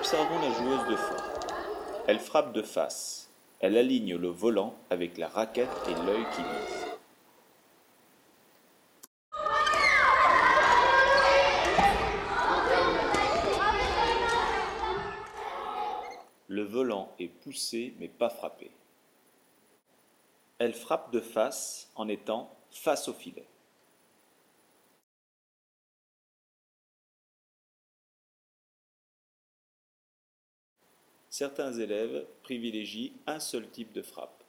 Observons la joueuse de fond. Elle frappe de face. Elle aligne le volant avec la raquette et l'œil qui vise. Le volant est poussé mais pas frappé. Elle frappe de face en étant face au filet. Certains élèves privilégient un seul type de frappe.